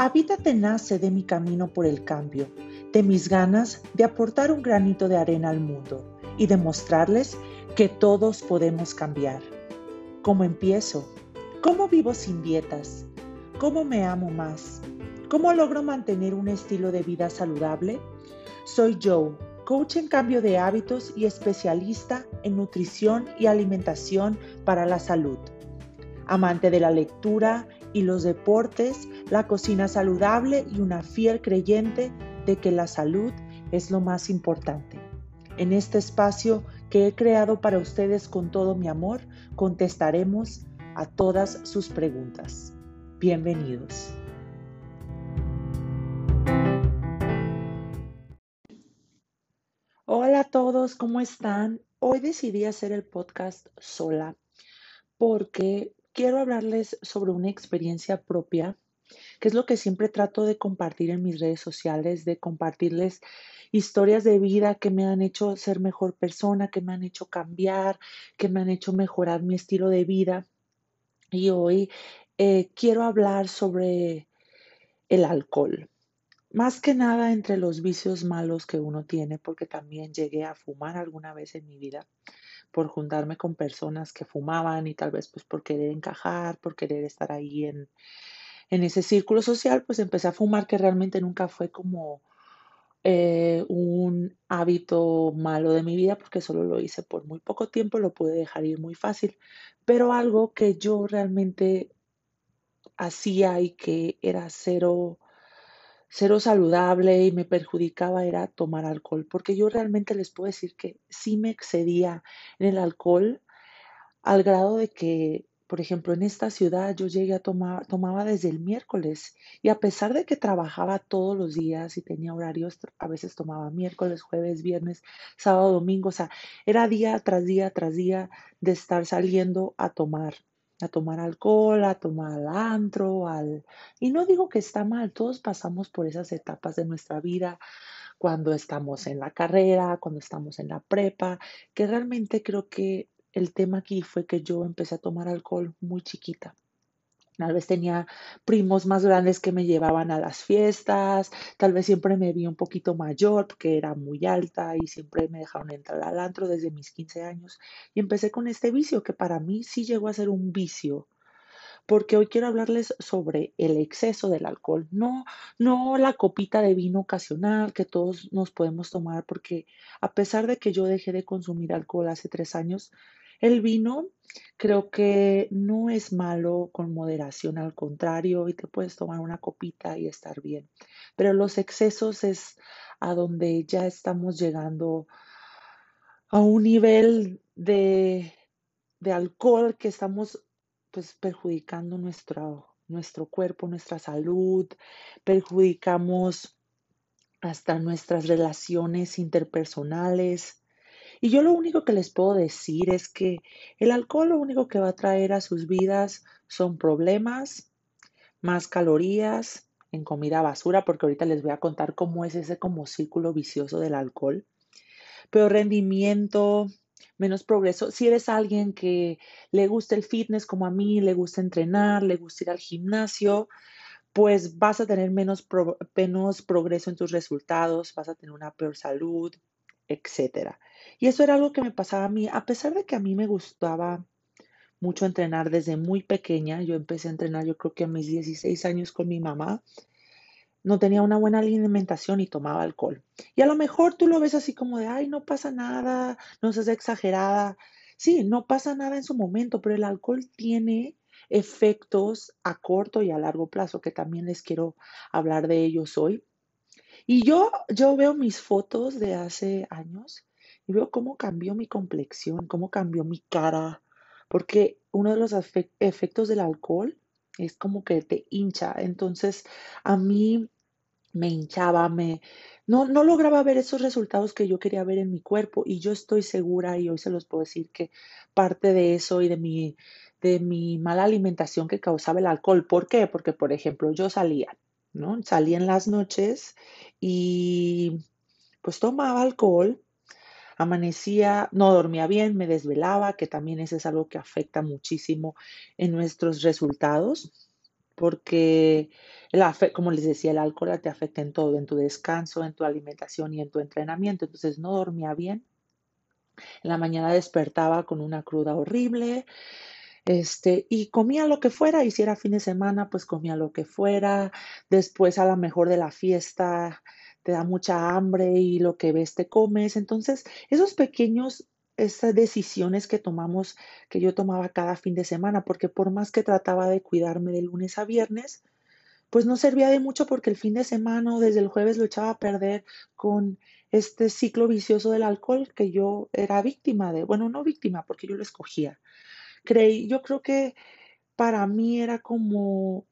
Habítate nace de mi camino por el cambio, de mis ganas de aportar un granito de arena al mundo y demostrarles que todos podemos cambiar. ¿Cómo empiezo? ¿Cómo vivo sin dietas? ¿Cómo me amo más? ¿Cómo logro mantener un estilo de vida saludable? Soy Joe, coach en cambio de hábitos y especialista en nutrición y alimentación para la salud. Amante de la lectura y los deportes, la cocina saludable y una fiel creyente de que la salud es lo más importante. En este espacio que he creado para ustedes con todo mi amor, contestaremos a todas sus preguntas. Bienvenidos. Hola a todos, ¿cómo están? Hoy decidí hacer el podcast sola porque quiero hablarles sobre una experiencia propia, que es lo que siempre trato de compartir en mis redes sociales, de compartirles historias de vida que me han hecho ser mejor persona, que me han hecho cambiar, que me han hecho mejorar mi estilo de vida. Y hoy eh, quiero hablar sobre el alcohol. Más que nada entre los vicios malos que uno tiene, porque también llegué a fumar alguna vez en mi vida por juntarme con personas que fumaban y tal vez pues por querer encajar, por querer estar ahí en, en ese círculo social, pues empecé a fumar que realmente nunca fue como eh, un hábito malo de mi vida porque solo lo hice por muy poco tiempo, lo pude dejar ir muy fácil, pero algo que yo realmente hacía y que era cero, cero saludable y me perjudicaba era tomar alcohol, porque yo realmente les puedo decir que sí me excedía en el alcohol al grado de que por ejemplo, en esta ciudad yo llegué a tomar, tomaba desde el miércoles y a pesar de que trabajaba todos los días y tenía horarios, a veces tomaba miércoles, jueves, viernes, sábado, domingo, o sea, era día tras día tras día de estar saliendo a tomar, a tomar alcohol, a tomar antro, al... Y no digo que está mal, todos pasamos por esas etapas de nuestra vida cuando estamos en la carrera, cuando estamos en la prepa, que realmente creo que el tema aquí fue que yo empecé a tomar alcohol muy chiquita. Tal vez tenía primos más grandes que me llevaban a las fiestas, tal vez siempre me vi un poquito mayor porque era muy alta y siempre me dejaron entrar al antro desde mis 15 años. Y empecé con este vicio que para mí sí llegó a ser un vicio, porque hoy quiero hablarles sobre el exceso del alcohol, no, no la copita de vino ocasional que todos nos podemos tomar, porque a pesar de que yo dejé de consumir alcohol hace tres años, el vino creo que no es malo con moderación, al contrario, y te puedes tomar una copita y estar bien. Pero los excesos es a donde ya estamos llegando a un nivel de, de alcohol que estamos pues perjudicando nuestro, nuestro cuerpo, nuestra salud, perjudicamos hasta nuestras relaciones interpersonales, y yo lo único que les puedo decir es que el alcohol lo único que va a traer a sus vidas son problemas, más calorías en comida basura, porque ahorita les voy a contar cómo es ese como círculo vicioso del alcohol. Pero rendimiento, menos progreso. Si eres alguien que le gusta el fitness como a mí, le gusta entrenar, le gusta ir al gimnasio, pues vas a tener menos, menos progreso en tus resultados, vas a tener una peor salud, etcétera. Y eso era algo que me pasaba a mí, a pesar de que a mí me gustaba mucho entrenar desde muy pequeña, yo empecé a entrenar yo creo que a mis 16 años con mi mamá, no tenía una buena alimentación y tomaba alcohol. Y a lo mejor tú lo ves así como de, ay, no pasa nada, no seas exagerada. Sí, no pasa nada en su momento, pero el alcohol tiene efectos a corto y a largo plazo, que también les quiero hablar de ellos hoy. Y yo, yo veo mis fotos de hace años y veo cómo cambió mi complexión, cómo cambió mi cara, porque uno de los efectos del alcohol es como que te hincha. Entonces, a mí me hinchaba, me no, no lograba ver esos resultados que yo quería ver en mi cuerpo y yo estoy segura y hoy se los puedo decir que parte de eso y de mi de mi mala alimentación que causaba el alcohol. ¿Por qué? Porque, por ejemplo, yo salía, ¿no? Salía en las noches y pues tomaba alcohol, amanecía, no dormía bien, me desvelaba, que también eso es algo que afecta muchísimo en nuestros resultados. porque, como les decía, el alcohol te afecta en todo, en tu descanso, en tu alimentación y en tu entrenamiento. Entonces no dormía bien. En la mañana despertaba con una cruda horrible, este, y comía lo que fuera, y si era fin de semana, pues comía lo que fuera. Después, a lo mejor de la fiesta, te da mucha hambre y lo que ves te comes. Entonces, esos pequeños, esas decisiones que tomamos, que yo tomaba cada fin de semana, porque por más que trataba de cuidarme de lunes a viernes, pues no servía de mucho porque el fin de semana desde el jueves lo echaba a perder con este ciclo vicioso del alcohol que yo era víctima de, bueno, no víctima porque yo lo escogía. Creí, yo creo que para mí era como,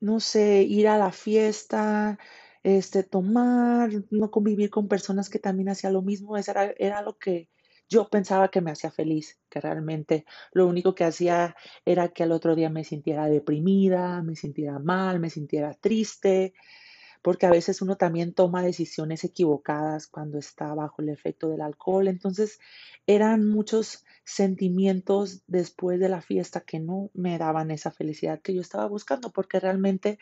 no sé, ir a la fiesta, este, tomar, no convivir con personas que también hacían lo mismo, eso era, era lo que yo pensaba que me hacía feliz, que realmente lo único que hacía era que al otro día me sintiera deprimida, me sintiera mal, me sintiera triste, porque a veces uno también toma decisiones equivocadas cuando está bajo el efecto del alcohol. Entonces eran muchos sentimientos después de la fiesta que no me daban esa felicidad que yo estaba buscando, porque realmente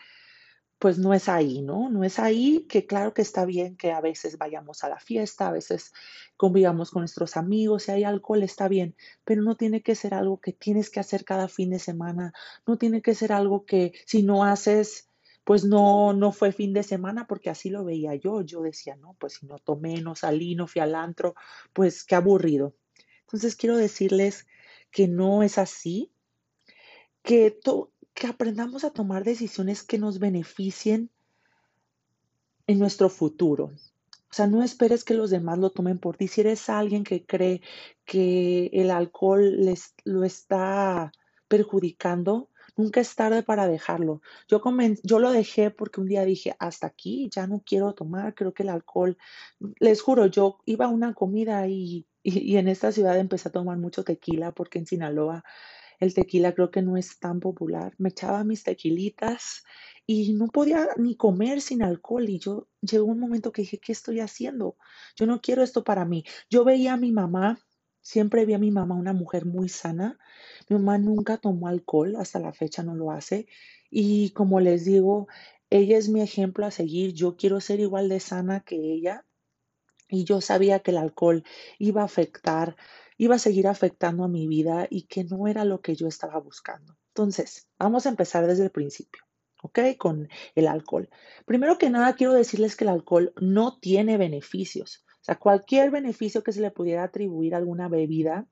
pues no es ahí, ¿no? No es ahí que claro que está bien que a veces vayamos a la fiesta, a veces convivamos con nuestros amigos, si hay alcohol está bien, pero no tiene que ser algo que tienes que hacer cada fin de semana, no tiene que ser algo que si no haces, pues no, no fue fin de semana, porque así lo veía yo, yo decía, no, pues si no tomé, no salí, no pues qué aburrido. Entonces quiero decirles que no es así, que todo que aprendamos a tomar decisiones que nos beneficien en nuestro futuro. O sea, no esperes que los demás lo tomen por ti. Si eres alguien que cree que el alcohol les, lo está perjudicando, nunca es tarde para dejarlo. Yo, yo lo dejé porque un día dije, hasta aquí, ya no quiero tomar, creo que el alcohol, les juro, yo iba a una comida y, y en esta ciudad empecé a tomar mucho tequila porque en Sinaloa el tequila creo que no es tan popular. Me echaba mis tequilitas y no podía ni comer sin alcohol. Y yo llegó un momento que dije, ¿qué estoy haciendo? Yo no quiero esto para mí. Yo veía a mi mamá, siempre vi a mi mamá una mujer muy sana. Mi mamá nunca tomó alcohol, hasta la fecha no lo hace. Y como les digo, ella es mi ejemplo a seguir. Yo quiero ser igual de sana que ella. Y yo sabía que el alcohol iba a afectar iba a seguir afectando a mi vida y que no era lo que yo estaba buscando. Entonces, vamos a empezar desde el principio. ¿ok? Con el alcohol. Primero que nada, quiero decirles que el alcohol no tiene beneficios. Sea, cualquier beneficio que se le pudiera atribuir a alguna bebida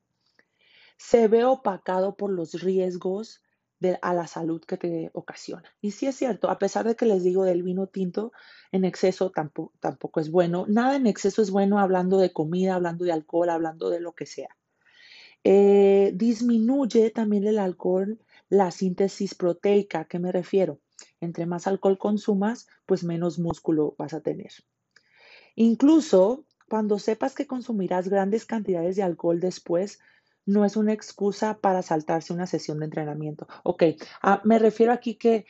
se ve opacado por los riesgos a la salud que te ocasiona. Y sí es cierto, a pesar de que les digo del vino tinto, en exceso tampoco, tampoco es bueno. Nada en exceso es bueno hablando de comida, hablando de alcohol, hablando de lo que sea. Eh, disminuye también el alcohol la síntesis proteica. ¿A qué me refiero? Entre más alcohol consumas, pues menos músculo vas a tener. Incluso cuando sepas que consumirás grandes cantidades de alcohol después, no es una excusa para saltarse una sesión de entrenamiento. Ok, ah, me refiero aquí que,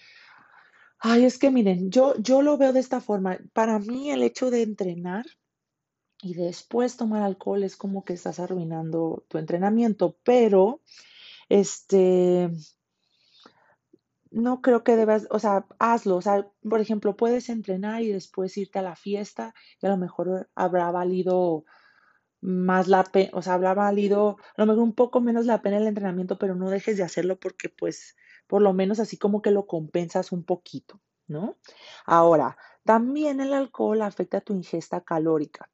ay, es que miren, yo, yo lo veo de esta forma. Para mí el hecho de entrenar y después tomar alcohol es como que estás arruinando tu entrenamiento, pero este, no creo que debas, o sea, hazlo, o sea, por ejemplo, puedes entrenar y después irte a la fiesta y a lo mejor habrá valido más la pena, o sea, habrá valido a lo mejor un poco menos la pena el entrenamiento, pero no dejes de hacerlo porque pues por lo menos así como que lo compensas un poquito, ¿no? Ahora, también el alcohol afecta tu ingesta calórica.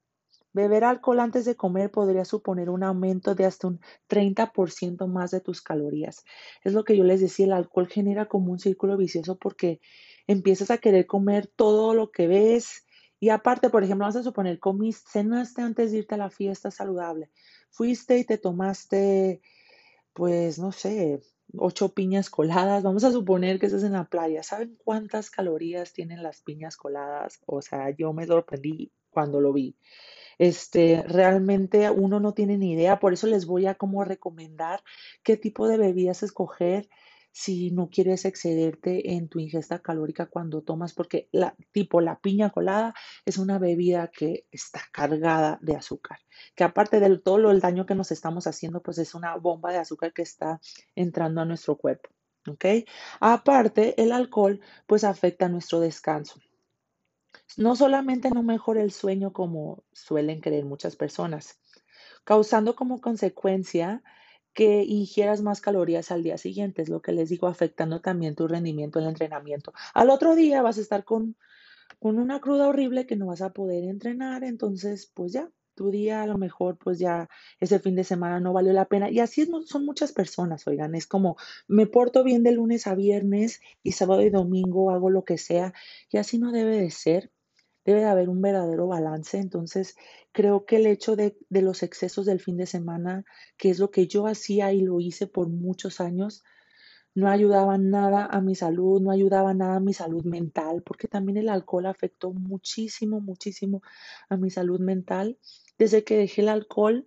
Beber alcohol antes de comer podría suponer un aumento de hasta un 30% más de tus calorías. Es lo que yo les decía, el alcohol genera como un círculo vicioso porque empiezas a querer comer todo lo que ves, y aparte, por ejemplo, vamos a suponer, comiste, cenaste antes de irte a la fiesta saludable. Fuiste y te tomaste, pues, no sé, ocho piñas coladas. Vamos a suponer que estás en la playa. ¿Saben cuántas calorías tienen las piñas coladas? O sea, yo me sorprendí cuando lo vi. Este, realmente uno no tiene ni idea, por eso les voy a como recomendar qué tipo de bebidas escoger si no quieres excederte en tu ingesta calórica cuando tomas, porque la, tipo la piña colada es una bebida que está cargada de azúcar, que aparte de todo lo, el daño que nos estamos haciendo, pues es una bomba de azúcar que está entrando a nuestro cuerpo. ¿ok? Aparte, el alcohol pues afecta nuestro descanso. No solamente no mejora el sueño como suelen creer muchas personas, causando como consecuencia que ingieras más calorías al día siguiente, es lo que les digo, afectando también tu rendimiento en el entrenamiento. Al otro día vas a estar con, con una cruda horrible que no vas a poder entrenar, entonces pues ya, tu día a lo mejor pues ya ese fin de semana no valió la pena. Y así son muchas personas, oigan, es como me porto bien de lunes a viernes y sábado y domingo hago lo que sea y así no debe de ser. Debe de haber un verdadero balance. Entonces, creo que el hecho de, de los excesos del fin de semana, que es lo que yo hacía y lo hice por muchos años, no ayudaba nada a mi salud, no ayudaba nada a mi salud mental, porque también el alcohol afectó muchísimo, muchísimo a mi salud mental. Desde que dejé el alcohol,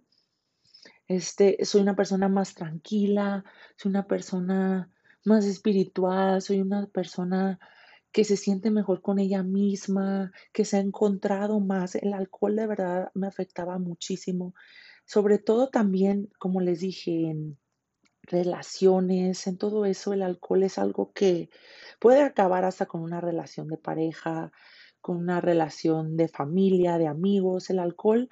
este, soy una persona más tranquila, soy una persona más espiritual, soy una persona que se siente mejor con ella misma, que se ha encontrado más. El alcohol de verdad me afectaba muchísimo. Sobre todo también, como les dije, en relaciones, en todo eso, el alcohol es algo que puede acabar hasta con una relación de pareja, con una relación de familia, de amigos. El alcohol,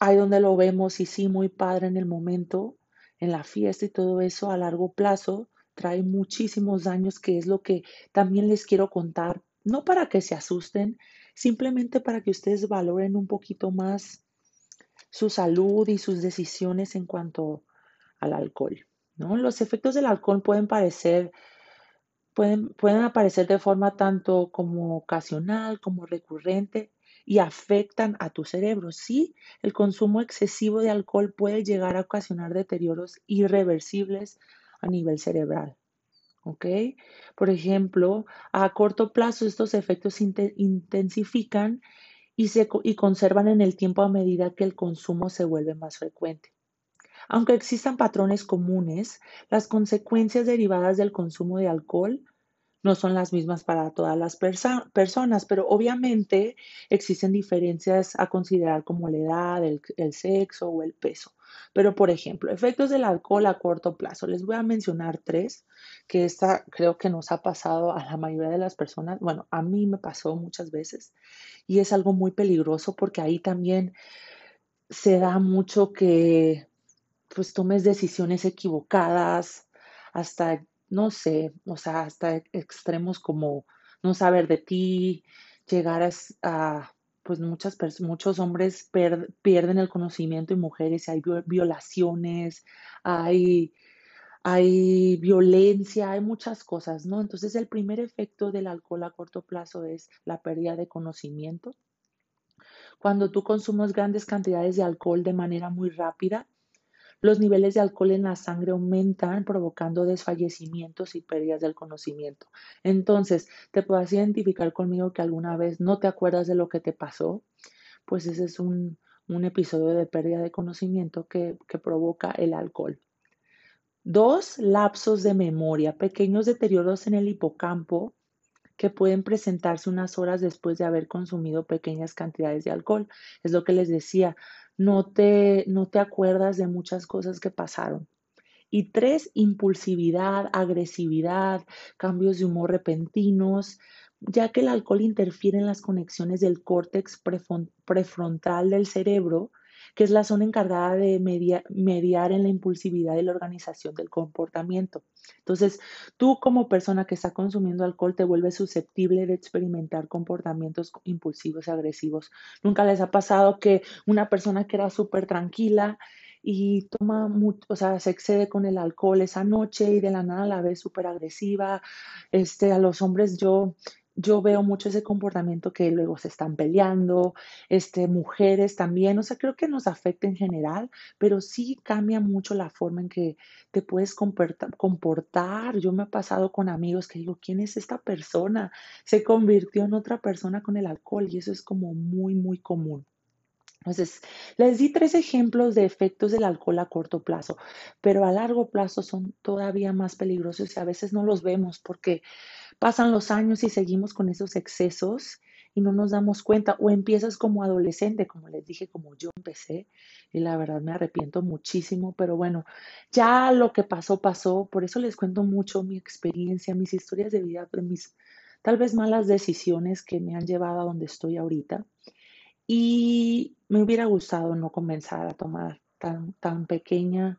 ahí donde lo vemos y sí, muy padre en el momento, en la fiesta y todo eso, a largo plazo, trae muchísimos daños, que es lo que también les quiero contar, no para que se asusten, simplemente para que ustedes valoren un poquito más su salud y sus decisiones en cuanto al alcohol. ¿no? Los efectos del alcohol pueden parecer, pueden, pueden aparecer de forma tanto como ocasional como recurrente y afectan a tu cerebro. Sí, el consumo excesivo de alcohol puede llegar a ocasionar deterioros irreversibles a nivel cerebral. ¿Ok? Por ejemplo, a corto plazo estos efectos intensifican y, se, y conservan en el tiempo a medida que el consumo se vuelve más frecuente. Aunque existan patrones comunes, las consecuencias derivadas del consumo de alcohol no son las mismas para todas las personas, pero obviamente existen diferencias a considerar como la edad, el, el, sexo o el peso. Pero, por ejemplo, efectos del alcohol a corto plazo. Les voy a mencionar tres, que esta creo que nos ha pasado a la mayoría de las personas. Bueno, a mí me pasó muchas veces y es algo muy peligroso porque ahí también se da mucho que pues tomes decisiones equivocadas, hasta, no sé, o sea, hasta extremos como no saber de ti, llegar a, pues muchas muchos hombres pierden el conocimiento y mujeres, hay violaciones, hay, hay violencia, hay muchas cosas, ¿no? Entonces el primer efecto del alcohol a corto plazo es la pérdida de conocimiento. Cuando tú consumes grandes cantidades de alcohol de manera muy rápida, los niveles de alcohol en la sangre aumentan, provocando desfallecimientos y pérdidas del conocimiento. Entonces, ¿te puedes identificar conmigo que alguna vez no te acuerdas de lo que te pasó? Pues ese es un, episodio de pérdida de conocimiento que, que provoca el alcohol. Dos, lapsos de memoria, pequeños deterioros en el hipocampo que pueden presentarse unas horas después de haber consumido pequeñas cantidades de alcohol. Es lo que les decía, no te, no te acuerdas de muchas cosas que pasaron. Y tres, impulsividad, agresividad, cambios de humor repentinos, ya que el alcohol interfiere en las conexiones del córtex prefrontal del cerebro que es la zona encargada de mediar en la impulsividad y la organización del comportamiento. Entonces, tú como persona que está consumiendo alcohol te vuelves susceptible de experimentar comportamientos impulsivos agresivos. Nunca les ha pasado que una persona que era súper tranquila y toma mucho, o sea, se excede con el alcohol esa noche y de la nada la ve súper agresiva. Este, a los hombres yo yo veo mucho ese comportamiento que luego se están peleando, este, mujeres también, o sea, creo que nos afecta en general, pero sí cambia mucho la forma en que te puedes comportar. Yo me he pasado con amigos que digo, ¿quién es esta persona? Se convirtió en otra persona con el alcohol y eso es como muy, muy común. Entonces, les di tres ejemplos de efectos del alcohol a corto plazo, pero a largo plazo son todavía más peligrosos y a veces no los vemos porque pasan los años y seguimos con esos excesos y no nos damos cuenta o empiezas como adolescente, como les dije, como yo empecé y la verdad me arrepiento muchísimo, pero bueno, ya lo que pasó pasó, por eso les cuento mucho mi experiencia, mis historias de vida, mis tal vez malas decisiones que me han llevado a donde estoy ahorita. Y me hubiera gustado no comenzar a tomar tan, tan pequeña,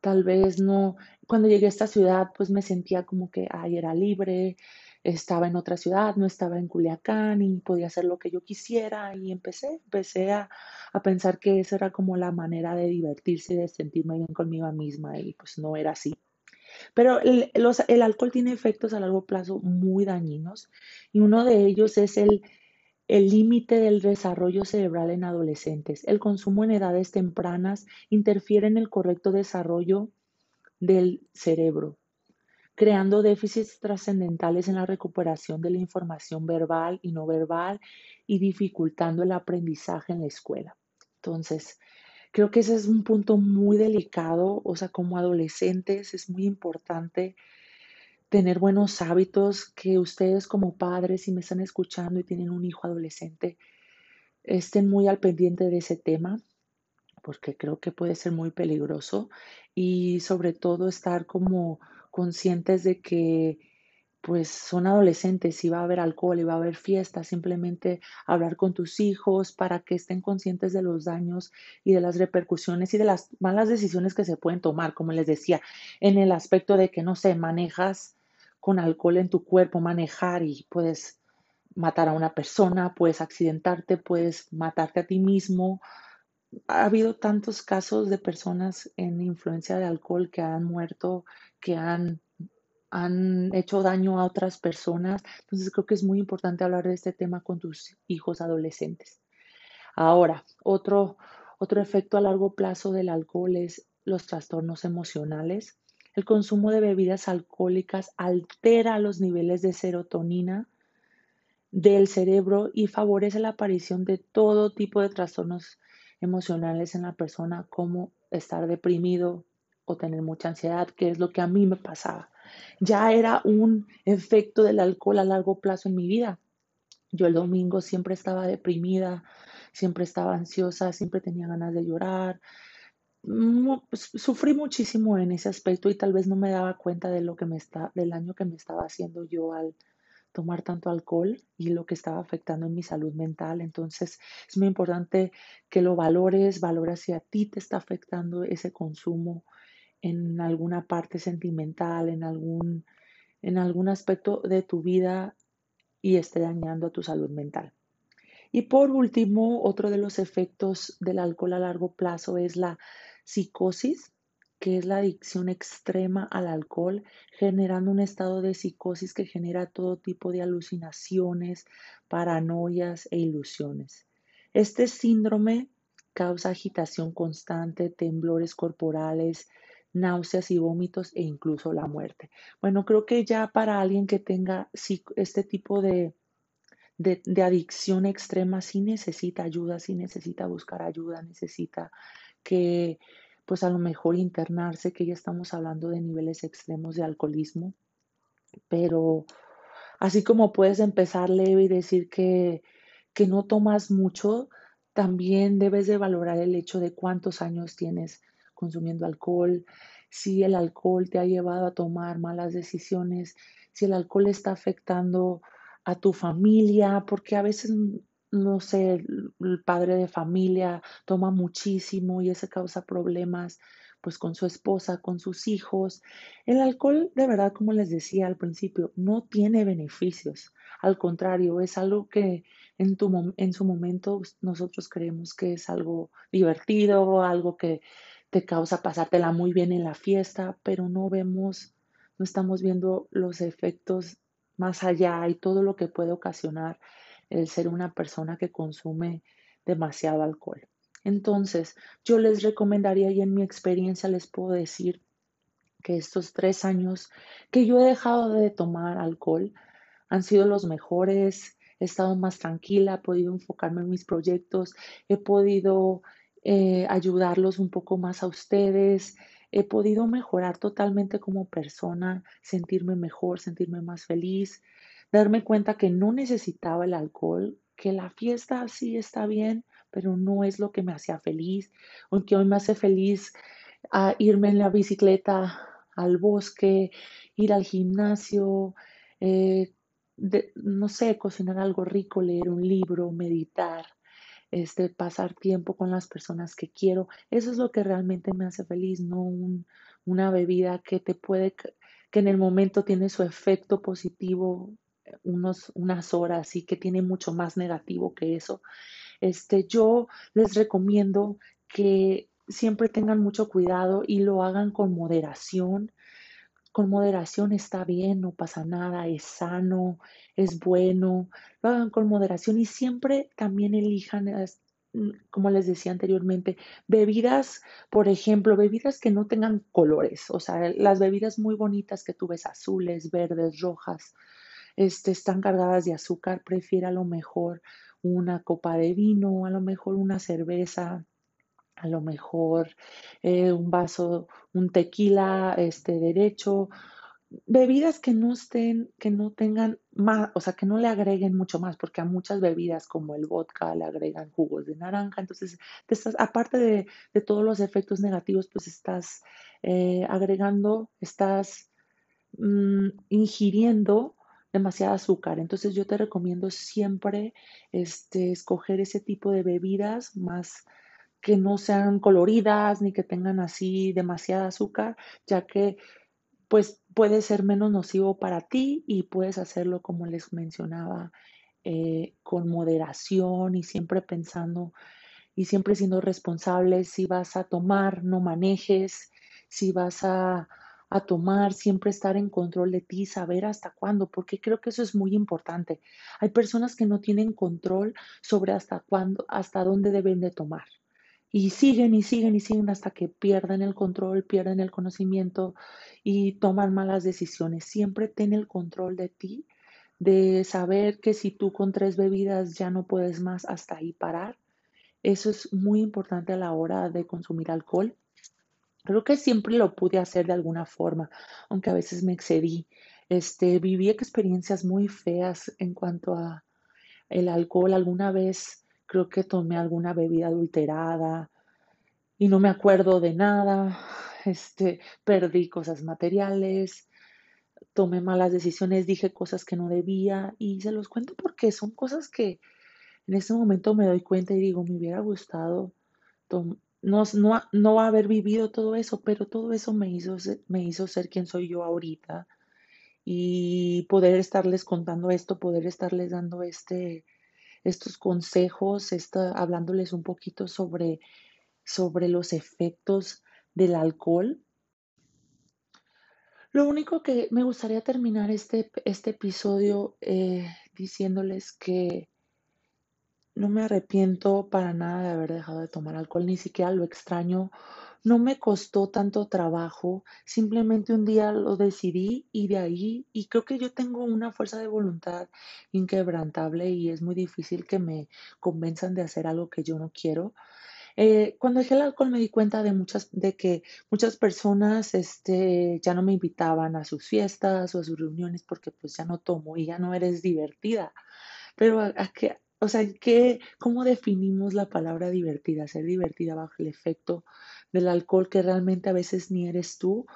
tal vez no, cuando llegué a esta ciudad pues me sentía como que, ay, era libre, estaba en otra ciudad, no estaba en Culiacán y podía hacer lo que yo quisiera y empecé, empecé a, pensar que esa era como la manera de divertirse, de sentirme bien conmigo misma y pues no era así. Pero el, el alcohol tiene efectos a largo plazo muy dañinos y uno de ellos es el el límite del desarrollo cerebral en adolescentes. El consumo en edades tempranas interfiere en el correcto desarrollo del cerebro, creando déficits trascendentales en la recuperación de la información verbal y no verbal y dificultando el aprendizaje en la escuela. Entonces, creo que ese es un punto muy delicado, o sea, como adolescentes es muy importante tener buenos hábitos, que ustedes como padres, si me están escuchando y tienen un hijo adolescente, estén muy al pendiente de ese tema, porque creo que puede ser muy peligroso y sobre todo estar como conscientes de que pues son adolescentes y va a haber alcohol y va a haber fiestas, simplemente hablar con tus hijos para que estén conscientes de los daños y de las repercusiones y de las malas decisiones que se pueden tomar, como les decía, en el aspecto de que no se manejas con alcohol en tu cuerpo, manejar y puedes matar a una persona, puedes accidentarte, puedes matarte a ti mismo, ha habido tantos casos de personas en influencia de alcohol que han muerto, que han, han hecho daño a otras personas. Entonces creo que es muy importante hablar de este tema con tus hijos adolescentes. Ahora, otro, otro efecto a largo plazo del alcohol es los trastornos emocionales. El consumo de bebidas alcohólicas altera los niveles de serotonina del cerebro y favorece la aparición de todo tipo de trastornos emocionales en la persona como estar deprimido o tener mucha ansiedad, que es lo que a mí me pasaba. Ya era un efecto del alcohol a largo plazo en mi vida. Yo el domingo siempre estaba deprimida, siempre estaba ansiosa, siempre tenía ganas de llorar. Pues, sufrí muchísimo en ese aspecto y tal vez no me daba cuenta de lo que me está, del daño que me estaba haciendo yo al, tomar tanto alcohol y lo que estaba afectando en mi salud mental. Entonces es muy importante que lo valores, valores si a ti te está afectando ese consumo en alguna parte sentimental, en algún, en algún aspecto de tu vida y esté dañando a tu salud mental. Y por último, otro de los efectos del alcohol a largo plazo es la psicosis que es la adicción extrema al alcohol, generando un estado de psicosis que genera todo tipo de alucinaciones, paranoias e ilusiones. Este síndrome causa agitación constante, temblores corporales, náuseas y vómitos e incluso la muerte. Bueno, creo que ya para alguien que tenga este tipo de, de, de adicción extrema, sí necesita ayuda, sí necesita buscar ayuda, necesita que pues a lo mejor internarse, que ya estamos hablando de niveles extremos de alcoholismo, pero así como puedes empezar leve y decir que, que no tomas mucho, también debes de valorar el hecho de cuántos años tienes consumiendo alcohol, si el alcohol te ha llevado a tomar malas decisiones, si el alcohol está afectando a tu familia, porque a veces no sé, el padre de familia toma muchísimo y eso causa problemas pues con su esposa, con sus hijos. El alcohol, de verdad, como les decía al principio, no tiene beneficios. Al contrario, es algo que en, tu, en su momento nosotros creemos que es algo divertido, algo que te causa pasártela muy bien en la fiesta, pero no vemos, no estamos viendo los efectos más allá y todo lo que puede ocasionar el ser una persona que consume demasiado alcohol. Entonces, yo les recomendaría y en mi experiencia les puedo decir que estos tres años que yo he dejado de tomar alcohol han sido los mejores, he estado más tranquila, he podido enfocarme en mis proyectos, he podido eh, ayudarlos un poco más a ustedes, he podido mejorar totalmente como persona, sentirme mejor, sentirme más feliz, darme cuenta que no necesitaba el alcohol que la fiesta sí está bien, pero no es lo que me hacía feliz, aunque hoy me hace feliz a irme en la bicicleta al bosque, ir al gimnasio, eh, no sé, cocinar algo rico, leer un libro, meditar, este, pasar tiempo con las personas que quiero. Eso es lo que realmente me hace feliz, no una bebida que te puede, que en el momento tiene su efecto positivo unos, unas horas y que tiene mucho más negativo que eso. Este, yo les recomiendo que siempre tengan mucho cuidado y lo hagan con moderación. Con moderación está bien, no pasa nada, es sano, es bueno. Lo hagan con moderación y siempre también elijan, mm, como les decía anteriormente, bebidas, por ejemplo, bebidas que no tengan colores, o sea, las bebidas muy bonitas que tú ves azules, verdes, rojas, este, están cargadas de azúcar, prefiere a lo mejor una copa de vino, a lo mejor una cerveza, a lo mejor eh, un vaso, un tequila este, derecho, bebidas que no estén, que no tengan más, o sea, que no le agreguen mucho más, porque a muchas bebidas como el vodka le agregan jugos de naranja, entonces, estás, aparte de, todos los efectos negativos, pues estás eh, agregando, estás mm, ingiriendo demasiada azúcar. Entonces yo te recomiendo siempre este, escoger ese tipo de bebidas más que no sean coloridas ni que tengan así demasiada azúcar, ya que pues puede ser menos nocivo para ti y puedes hacerlo como les mencionaba eh, con moderación y siempre pensando y siempre siendo responsable si vas a tomar, no manejes, si vas a a tomar, siempre estar en control de ti, saber hasta cuándo, porque creo que eso es muy importante. Hay personas que no tienen control sobre hasta cuándo, hasta dónde deben de tomar. Y siguen y siguen y siguen hasta que pierden el control, pierden el conocimiento y toman malas decisiones. Siempre ten el control de ti, de saber que si tú con tres bebidas ya no puedes más, hasta ahí parar. Eso es muy importante a la hora de consumir alcohol. Creo que siempre lo pude hacer de alguna forma, aunque a veces me excedí. Este, viví experiencias muy feas en cuanto a el alcohol. Alguna vez creo que tomé alguna bebida adulterada y no me acuerdo de nada. Este, perdí cosas materiales, tomé malas decisiones, dije cosas que no debía y se los cuento porque son cosas que en ese momento me doy cuenta y digo, me hubiera gustado no, no, haber vivido todo eso, pero todo eso me hizo, me hizo ser quien soy yo ahorita y poder estarles contando esto, poder estarles dando este, estos consejos, hablándoles un poquito sobre, sobre los efectos del alcohol. Lo único que me gustaría terminar este, este episodio eh, diciéndoles que no me arrepiento para nada de haber dejado de tomar alcohol, ni siquiera lo extraño. No me costó tanto trabajo, simplemente un día lo decidí y de ahí, y creo que yo tengo una fuerza de voluntad inquebrantable y es muy difícil que me convenzan de hacer algo que yo no quiero. Eh, cuando dejé el alcohol me di cuenta de muchas, de que muchas personas este, ya no me invitaban a sus fiestas o a sus reuniones porque pues ya no tomo y ya no eres divertida. Pero a, a, o sea, ¿qué, ¿cómo definimos la palabra divertida? Ser divertida bajo el efecto del alcohol que realmente a veces ni eres tú.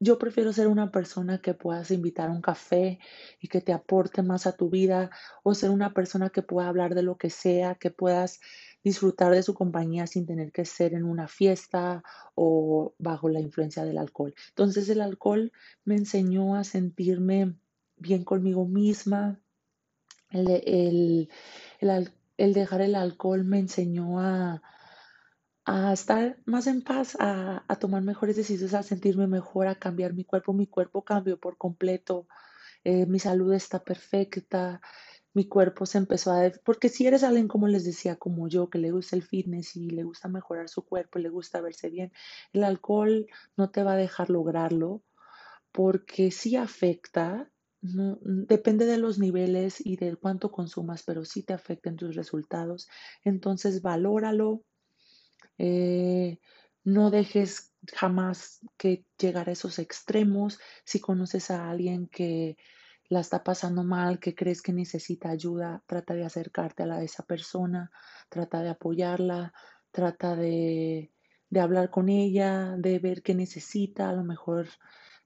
Yo prefiero ser una persona que puedas invitar a un café y que te aporte más a tu vida o ser una persona que pueda hablar de lo que sea, que puedas disfrutar de su compañía sin tener que ser en una fiesta o bajo la influencia del alcohol. Entonces el alcohol me enseñó a sentirme bien conmigo misma, el, dejar el alcohol me enseñó a, estar más en paz, a, a, tomar mejores decisiones, a sentirme mejor, a cambiar mi cuerpo. Mi cuerpo cambió por completo, eh, mi salud está perfecta, mi cuerpo se empezó a... Porque si eres alguien, como les decía, como yo, que le gusta el fitness y le gusta mejorar su cuerpo y le gusta verse bien, el alcohol no te va a dejar lograrlo porque sí afecta no, depende de los niveles y de cuánto consumas, pero sí te afecten tus resultados. Entonces, valóralo. Eh, no dejes jamás que llegar a esos extremos. Si conoces a alguien que la está pasando mal, que crees que necesita ayuda, trata de acercarte a la esa persona, trata de apoyarla, trata de, de hablar con ella, de ver qué necesita, a lo mejor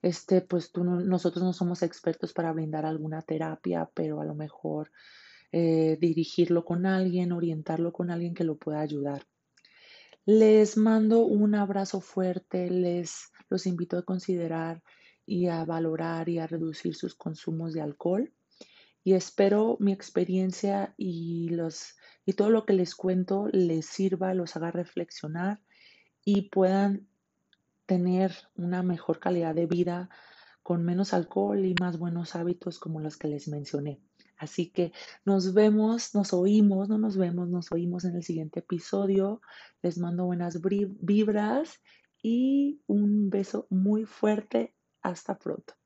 este, pues tú nosotros no somos expertos para brindar alguna terapia, pero a lo mejor eh, dirigirlo con alguien, orientarlo con alguien que lo pueda ayudar. Les mando un abrazo fuerte, les los invito a considerar y a valorar y a reducir sus consumos de alcohol. Y espero mi experiencia y, los, y todo lo que les cuento les sirva, los haga reflexionar y puedan tener una mejor calidad de vida con menos alcohol y más buenos hábitos como los que les mencioné. Así que nos vemos, nos oímos, no nos vemos, nos oímos en el siguiente episodio. Les mando buenas vibras y un beso muy fuerte. Hasta pronto.